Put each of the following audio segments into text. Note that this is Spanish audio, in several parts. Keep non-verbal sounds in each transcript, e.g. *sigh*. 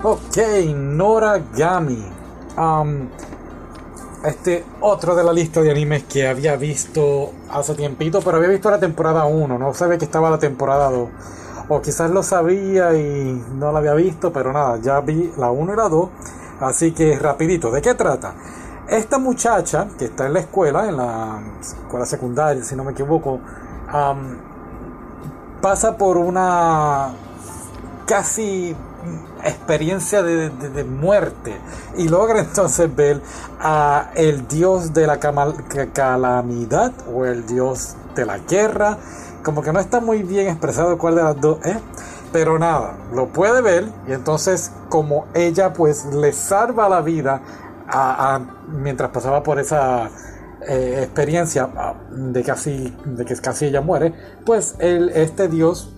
Ok, Noragami. Um, este otro de la lista de animes que había visto hace tiempito, pero había visto la temporada 1, no sabía que estaba la temporada 2. O quizás lo sabía y no la había visto, pero nada, ya vi la 1 y la 2. Así que rapidito, ¿de qué trata? Esta muchacha que está en la escuela, en la escuela secundaria, si no me equivoco, pasa por una casi experiencia de, muerte. Y logra entonces ver a el dios de la calamidad o el dios de la guerra. Como que no está muy bien expresado cuál de las dos pero nada lo puede ver y entonces como ella pues le salva la vida a, mientras pasaba por esa eh, experiencia de casi de que casi ella muere pues el, este dios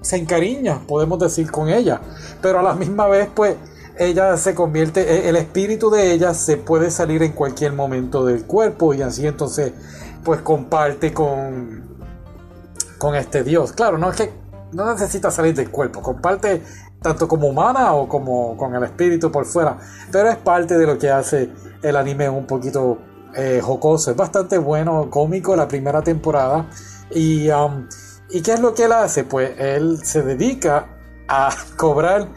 se encariña, podemos decir, con ella. Pero a la misma vez, pues, ella se convierte, e, el espíritu de ella se puede salir en cualquier momento del cuerpo y así entonces, pues, comparte con, con este Dios. Claro, no es que no necesita salir del cuerpo, comparte tanto como humana o como con el espíritu por fuera, pero es parte de lo que hace el anime un poquito eh, jocoso. Es bastante bueno, cómico la primera temporada y um, ¿Y qué es lo que él hace? Pues él se dedica a *laughs* cobrar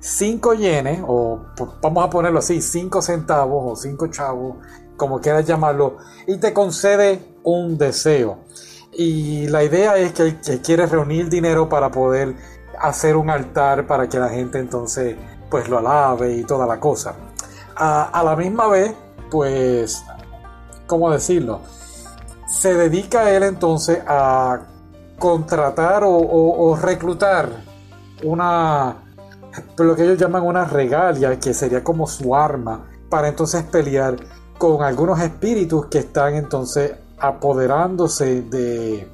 5 yenes, o vamos a ponerlo así, 5 centavos o 5 chavos, como quieras llamarlo, y te concede un deseo. Y la idea es que, quiere reunir dinero para poder hacer un altar para que la gente entonces pues lo alabe y toda la cosa. A, a la misma vez, pues, ¿cómo decirlo? Se dedica él entonces a contratar o, reclutar una, lo que ellos llaman una regalia, que sería como su arma, para entonces pelear con algunos espíritus que están entonces apoderándose de,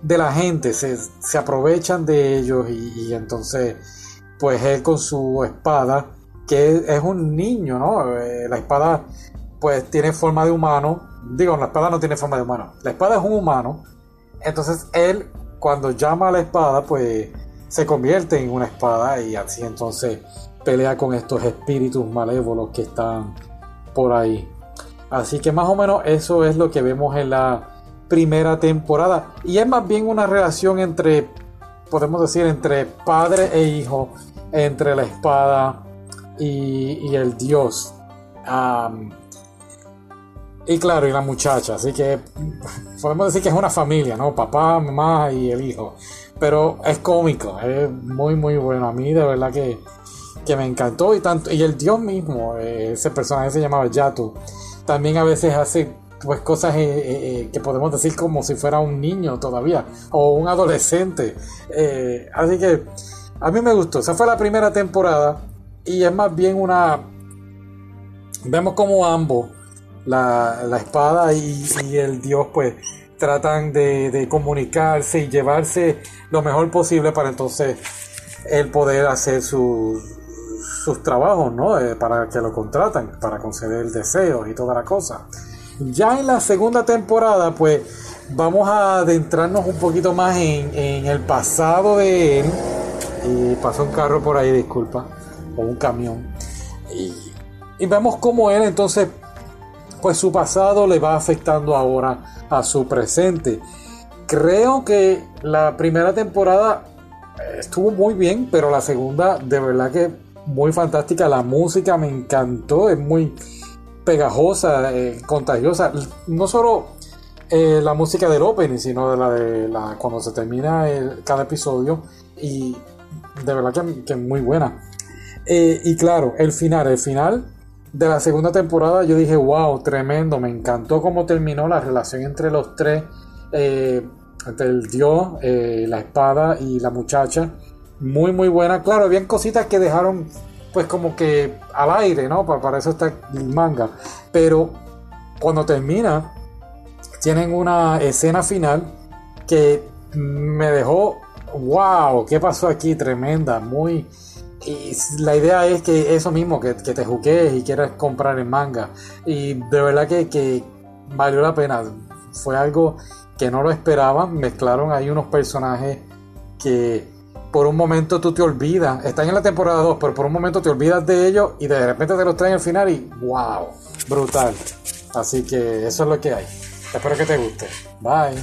de la gente, se, aprovechan de ellos y, entonces pues él con su espada, que es, un niño, ¿no? Eh, la espada pues tiene forma de humano, digo, la espada no tiene forma de humano, la espada es un humano, entonces él, cuando llama a la espada, pues se convierte en una espada y así entonces pelea con estos espíritus malévolos que están por ahí. Así que más o menos eso es lo que vemos en la primera temporada. Y es más bien una relación entre, podemos decir, entre padre e hijo, entre la espada y, el dios. Y claro, y la muchacha, así que podemos decir que es una familia, ¿no? Papá, mamá y el hijo. Pero es cómico, es muy, muy bueno. A mí de verdad que, me encantó y tanto. Y el dios mismo, eh, ese personaje se llamaba Yato, también a veces hace pues cosas eh, eh, que podemos decir como si fuera un niño todavía o un adolescente. así que a mí me gustó. Esa fue la primera temporada y es más bien una... Vemos como ambos la, espada y, el dios pues tratan de, comunicarse y llevarse lo mejor posible para entonces el poder hacer sus trabajos, ¿no? Eh, para que lo contratan, para conceder deseos y toda la cosa. Ya en la segunda temporada, pues vamos a adentrarnos un poquito más en, en el pasado de él. Y pasó un carro por ahí, disculpa, o un camión. Y, y vemos cómo él entonces pues su pasado le va afectando ahora a su presente. Creo que la primera temporada estuvo muy bien, pero la segunda de verdad que muy fantástica. La música me encantó, es muy pegajosa, eh, contagiosa. No solo eh, la música del opening, sino de la de la cuando se termina cada episodio y de verdad que, es muy buena. Eh, y claro, el final, el final de la segunda temporada yo dije, wow, tremendo, me encantó cómo terminó la relación entre los tres, eh, entre el dios, eh, la espada y la muchacha. Muy, muy buena. Claro, habían cositas que dejaron pues como que al aire, ¿no? Para, para eso está el manga. Pero cuando termina, tienen una escena final que me dejó, wow, ¿qué pasó aquí? Tremenda, muy y la idea es que eso mismo, que, te juques y quieras comprar en manga. Y de verdad que, valió la pena. Fue algo que no lo esperaban. Mezclaron ahí unos personajes que, por un momento tú te olvidas, están en la temporada 2, pero por un momento te olvidas de ellos y de repente te los traen al final y wow, brutal. Así que eso es lo que hay. Espero que te guste. Bye.